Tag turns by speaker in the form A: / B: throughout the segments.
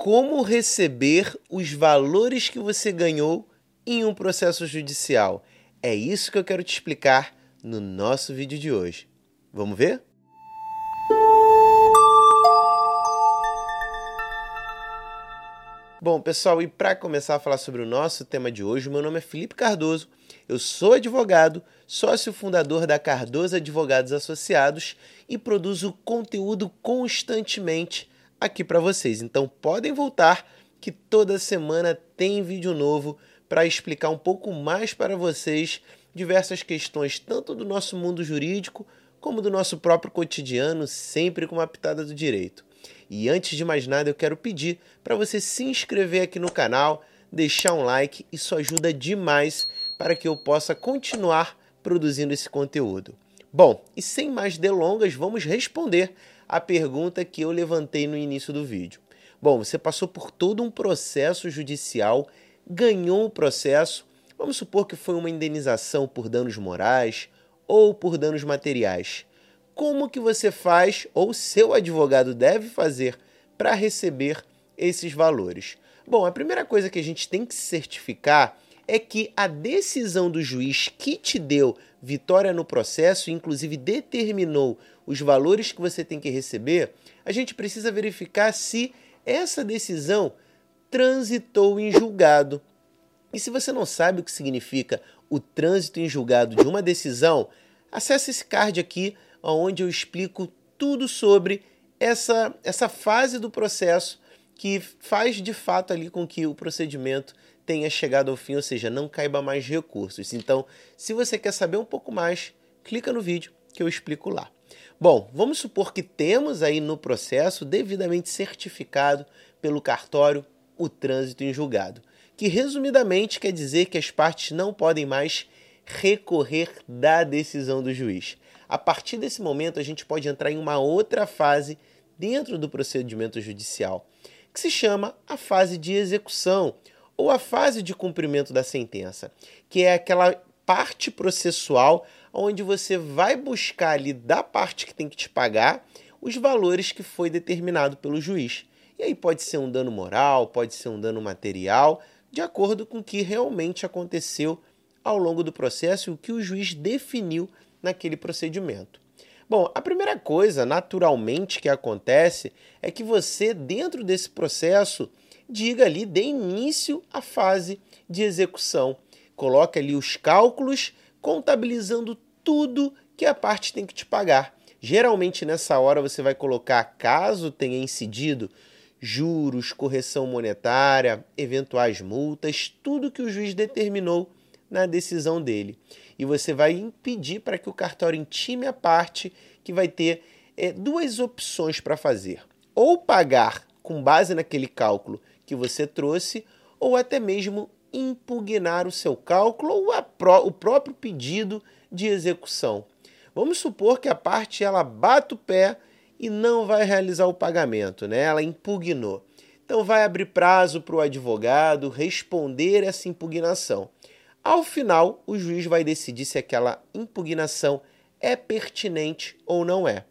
A: como receber os valores que você ganhou em um processo judicial. É isso que eu quero te explicar no nosso vídeo de hoje. Vamos ver? Bom, pessoal, e para começar a falar sobre o nosso tema de hoje, meu nome é Felipe Cardoso, eu sou advogado, sócio fundador da Cardoso Advogados Associados e produzo conteúdo constantemente aqui para vocês. Então podem voltar que toda semana tem vídeo novo para explicar um pouco mais para vocês diversas questões tanto do nosso mundo jurídico como do nosso próprio cotidiano, sempre com uma pitada do direito. E antes de mais nada, eu quero pedir para você se inscrever aqui no canal, deixar um like, isso ajuda demais para que eu possa continuar produzindo esse conteúdo. Bom, e sem mais delongas, vamos responder a pergunta que eu levantei no início do vídeo. Bom, você passou por todo um processo judicial, ganhou o processo, vamos supor que foi uma indenização por danos morais ou por danos materiais como que você faz ou seu advogado deve fazer para receber esses valores? Bom, a primeira coisa que a gente tem que certificar é que a decisão do juiz que te deu vitória no processo, inclusive determinou os valores que você tem que receber, a gente precisa verificar se essa decisão transitou em julgado. E se você não sabe o que significa o trânsito em julgado de uma decisão, acesse esse card aqui onde eu explico tudo sobre essa, essa fase do processo que faz de fato ali com que o procedimento tenha chegado ao fim, ou seja, não caiba mais recursos. Então, se você quer saber um pouco mais, clica no vídeo que eu explico lá. Bom, vamos supor que temos aí no processo devidamente certificado pelo cartório o trânsito em julgado, que resumidamente quer dizer que as partes não podem mais recorrer da decisão do juiz. A partir desse momento, a gente pode entrar em uma outra fase dentro do procedimento judicial, que se chama a fase de execução ou a fase de cumprimento da sentença, que é aquela parte processual onde você vai buscar ali da parte que tem que te pagar os valores que foi determinado pelo juiz. E aí pode ser um dano moral, pode ser um dano material, de acordo com o que realmente aconteceu ao longo do processo e o que o juiz definiu naquele procedimento. Bom, a primeira coisa, naturalmente, que acontece é que você, dentro desse processo, diga ali, dê início à fase de execução. Coloque ali os cálculos, contabilizando tudo que a parte tem que te pagar. Geralmente, nessa hora, você vai colocar, caso tenha incidido, juros, correção monetária, eventuais multas, tudo que o juiz determinou na decisão dele. E você vai impedir para que o cartório intime a parte que vai ter é, duas opções para fazer: ou pagar com base naquele cálculo que você trouxe, ou até mesmo impugnar o seu cálculo ou pró o próprio pedido de execução. Vamos supor que a parte ela bate o pé e não vai realizar o pagamento, né? Ela impugnou. Então vai abrir prazo para o advogado responder essa impugnação. Ao final, o juiz vai decidir se aquela impugnação é pertinente ou não é.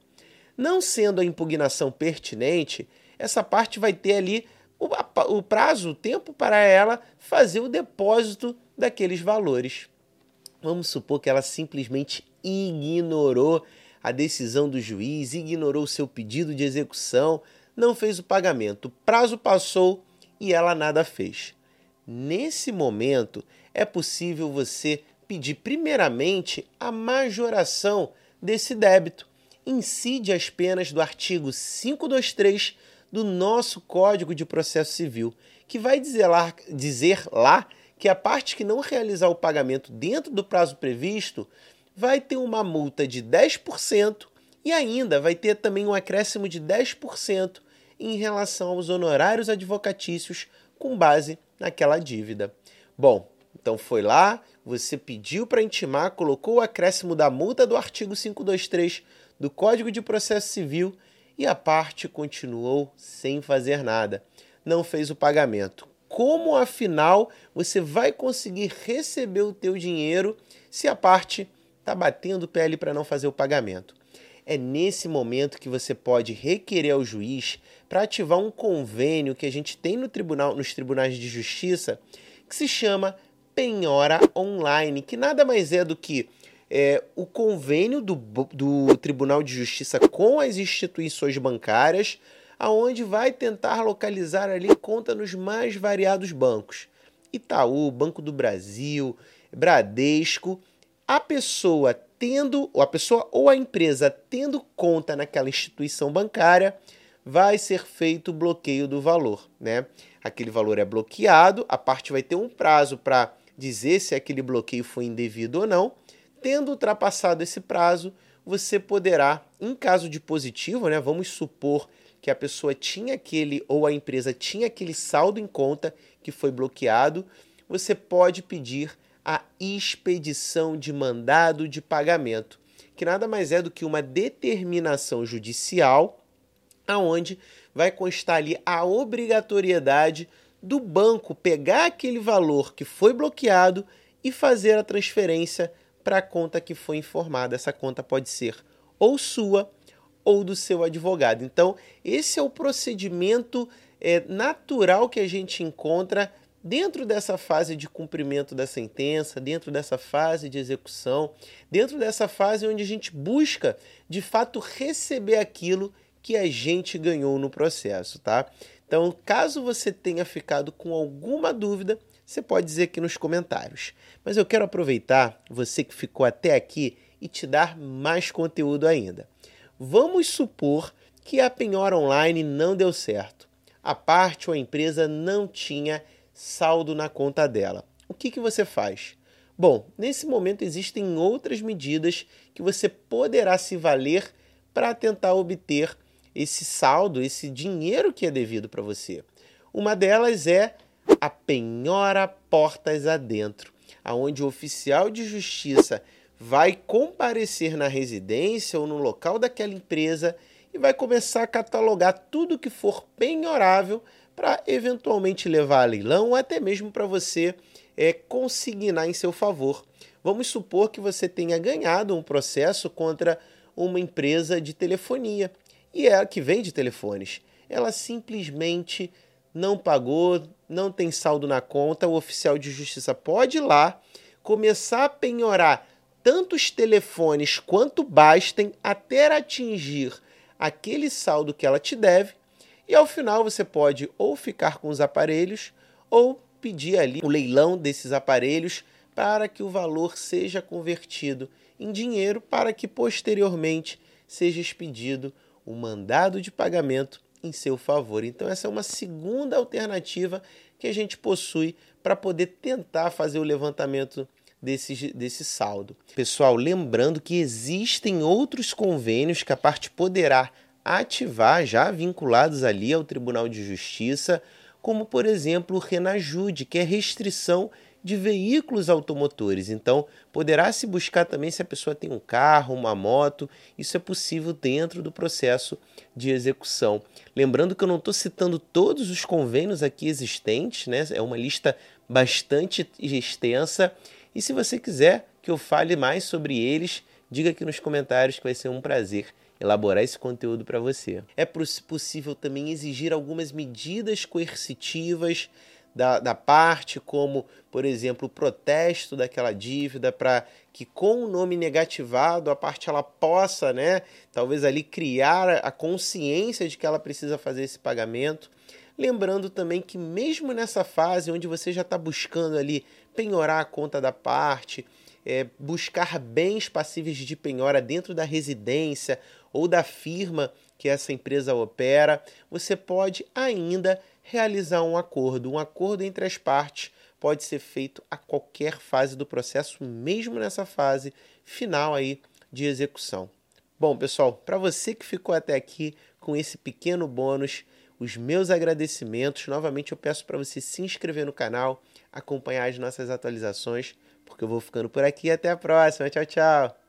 A: Não sendo a impugnação pertinente, essa parte vai ter ali o, prazo, o tempo para ela fazer o depósito daqueles valores. Vamos supor que ela simplesmente ignorou a decisão do juiz, ignorou o seu pedido de execução, não fez o pagamento. O prazo passou e ela nada fez. Nesse momento, é possível você pedir primeiramente a majoração desse débito. Incide as penas do artigo 523 do nosso Código de Processo Civil, que vai dizer lá, dizer lá que a parte que não realizar o pagamento dentro do prazo previsto vai ter uma multa de 10% e ainda vai ter também um acréscimo de 10% em relação aos honorários advocatícios com base naquela dívida. Bom, então foi lá, você pediu para intimar, colocou o acréscimo da multa do artigo 523 do Código de Processo Civil e a parte continuou sem fazer nada. Não fez o pagamento. Como afinal você vai conseguir receber o teu dinheiro se a parte está batendo o ali para não fazer o pagamento? é nesse momento que você pode requerer ao juiz para ativar um convênio que a gente tem no tribunal, nos tribunais de justiça, que se chama penhora online, que nada mais é do que é, o convênio do, do Tribunal de Justiça com as instituições bancárias, aonde vai tentar localizar ali conta nos mais variados bancos. Itaú, Banco do Brasil, Bradesco. A pessoa tendo, ou a pessoa ou a empresa tendo conta naquela instituição bancária, vai ser feito o bloqueio do valor, né? Aquele valor é bloqueado, a parte vai ter um prazo para dizer se aquele bloqueio foi indevido ou não. Tendo ultrapassado esse prazo, você poderá, em caso de positivo, né, vamos supor que a pessoa tinha aquele ou a empresa tinha aquele saldo em conta que foi bloqueado, você pode pedir a expedição de mandado de pagamento, que nada mais é do que uma determinação judicial aonde vai constar ali a obrigatoriedade do banco pegar aquele valor que foi bloqueado e fazer a transferência para a conta que foi informada. Essa conta pode ser ou sua ou do seu advogado. Então, esse é o procedimento é, natural que a gente encontra dentro dessa fase de cumprimento da sentença, dentro dessa fase de execução, dentro dessa fase onde a gente busca de fato receber aquilo que a gente ganhou no processo, tá? Então, caso você tenha ficado com alguma dúvida, você pode dizer aqui nos comentários. Mas eu quero aproveitar você que ficou até aqui e te dar mais conteúdo ainda. Vamos supor que a penhora online não deu certo. A parte ou a empresa não tinha saldo na conta dela. O que, que você faz? Bom, nesse momento existem outras medidas que você poderá se valer para tentar obter esse saldo, esse dinheiro que é devido para você. Uma delas é a penhora portas adentro, aonde o oficial de justiça vai comparecer na residência ou no local daquela empresa e vai começar a catalogar tudo que for penhorável para eventualmente levar a leilão ou até mesmo para você é, consignar em seu favor. Vamos supor que você tenha ganhado um processo contra uma empresa de telefonia e é a que vende telefones. Ela simplesmente não pagou, não tem saldo na conta, o oficial de justiça pode ir lá, começar a penhorar tantos telefones quanto bastem até atingir aquele saldo que ela te deve, e ao final você pode ou ficar com os aparelhos ou pedir ali o leilão desses aparelhos para que o valor seja convertido em dinheiro para que posteriormente seja expedido o mandado de pagamento em seu favor. Então, essa é uma segunda alternativa que a gente possui para poder tentar fazer o levantamento desse, desse saldo. Pessoal, lembrando que existem outros convênios que a parte poderá ativar, já vinculados ali ao Tribunal de Justiça, como por exemplo o Renajude, que é restrição de veículos automotores. Então, poderá se buscar também se a pessoa tem um carro, uma moto, isso é possível dentro do processo de execução. Lembrando que eu não estou citando todos os convênios aqui existentes, né? é uma lista bastante extensa. E se você quiser que eu fale mais sobre eles, diga aqui nos comentários que vai ser um prazer elaborar esse conteúdo para você. É possível também exigir algumas medidas coercitivas da, da parte, como, por exemplo, o protesto daquela dívida, para que com o nome negativado a parte ela possa, né, talvez ali criar a consciência de que ela precisa fazer esse pagamento. Lembrando também que mesmo nessa fase onde você já está buscando ali penhorar a conta da parte, é, buscar bens passíveis de penhora dentro da residência ou da firma que essa empresa opera, você pode ainda realizar um acordo. Um acordo entre as partes pode ser feito a qualquer fase do processo, mesmo nessa fase final aí de execução. Bom, pessoal, para você que ficou até aqui com esse pequeno bônus, os meus agradecimentos. Novamente eu peço para você se inscrever no canal, acompanhar as nossas atualizações, porque eu vou ficando por aqui. Até a próxima. Tchau, tchau.